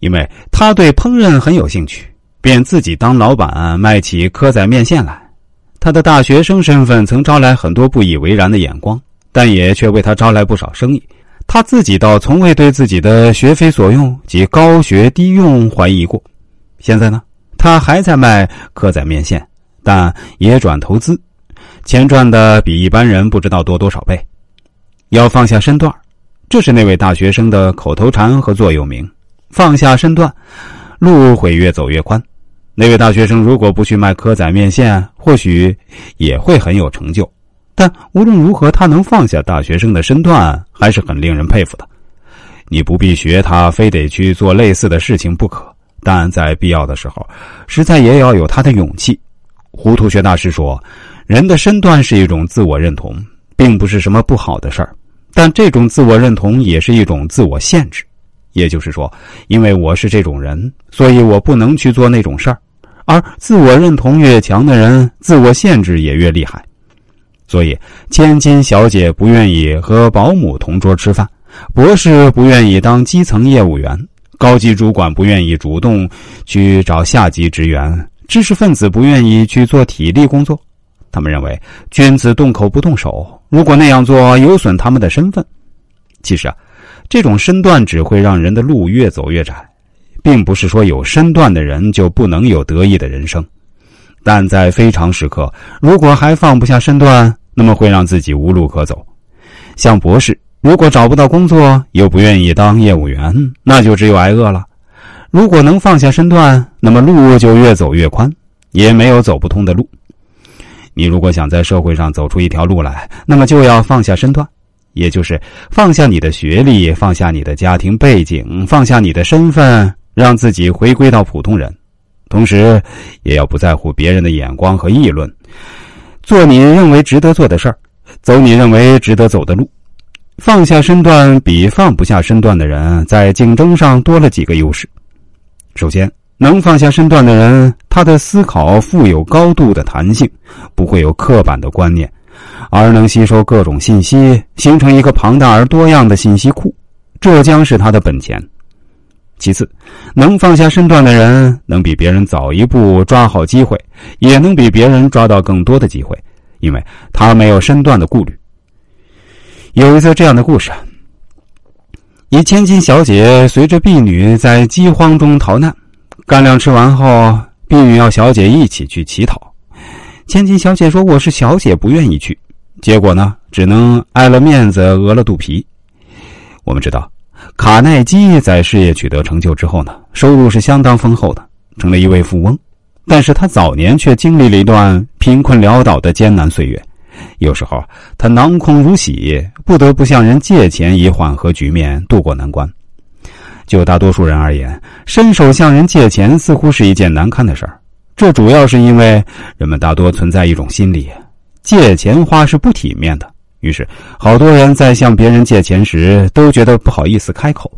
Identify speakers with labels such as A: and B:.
A: 因为他对烹饪很有兴趣，便自己当老板卖起蚵仔面线来。他的大学生身份曾招来很多不以为然的眼光，但也却为他招来不少生意。他自己倒从未对自己的学非所用及高学低用怀疑过。现在呢，他还在卖蚵仔面线，但也转投资，钱赚的比一般人不知道多多少倍。要放下身段这是那位大学生的口头禅和座右铭。放下身段，路会越走越宽。那位大学生如果不去卖蚵仔面线，或许也会很有成就。但无论如何，他能放下大学生的身段，还是很令人佩服的。你不必学他，非得去做类似的事情不可。但在必要的时候，实在也要有他的勇气。糊涂学大师说：“人的身段是一种自我认同，并不是什么不好的事儿。但这种自我认同也是一种自我限制。”也就是说，因为我是这种人，所以我不能去做那种事儿。而自我认同越强的人，自我限制也越厉害。所以，千金小姐不愿意和保姆同桌吃饭，博士不愿意当基层业务员，高级主管不愿意主动去找下级职员，知识分子不愿意去做体力工作。他们认为，君子动口不动手，如果那样做有损他们的身份。其实啊。这种身段只会让人的路越走越窄，并不是说有身段的人就不能有得意的人生，但在非常时刻，如果还放不下身段，那么会让自己无路可走。像博士，如果找不到工作又不愿意当业务员，那就只有挨饿了。如果能放下身段，那么路就越走越宽，也没有走不通的路。你如果想在社会上走出一条路来，那么就要放下身段。也就是放下你的学历，放下你的家庭背景，放下你的身份，让自己回归到普通人，同时也要不在乎别人的眼光和议论，做你认为值得做的事儿，走你认为值得走的路。放下身段比放不下身段的人在竞争上多了几个优势。首先，能放下身段的人，他的思考富有高度的弹性，不会有刻板的观念。而能吸收各种信息，形成一个庞大而多样的信息库，这将是他的本钱。其次，能放下身段的人，能比别人早一步抓好机会，也能比别人抓到更多的机会，因为他没有身段的顾虑。有一则这样的故事：一千金小姐随着婢女在饥荒中逃难，干粮吃完后，婢女要小姐一起去乞讨。千金小姐说：“我是小姐，不愿意去。”结果呢，只能挨了面子，饿了肚皮。我们知道，卡耐基在事业取得成就之后呢，收入是相当丰厚的，成了一位富翁。但是他早年却经历了一段贫困潦倒的艰难岁月，有时候他囊空如洗，不得不向人借钱以缓和局面，渡过难关。就大多数人而言，伸手向人借钱似乎是一件难堪的事儿。这主要是因为人们大多存在一种心理：借钱花是不体面的。于是，好多人在向别人借钱时都觉得不好意思开口。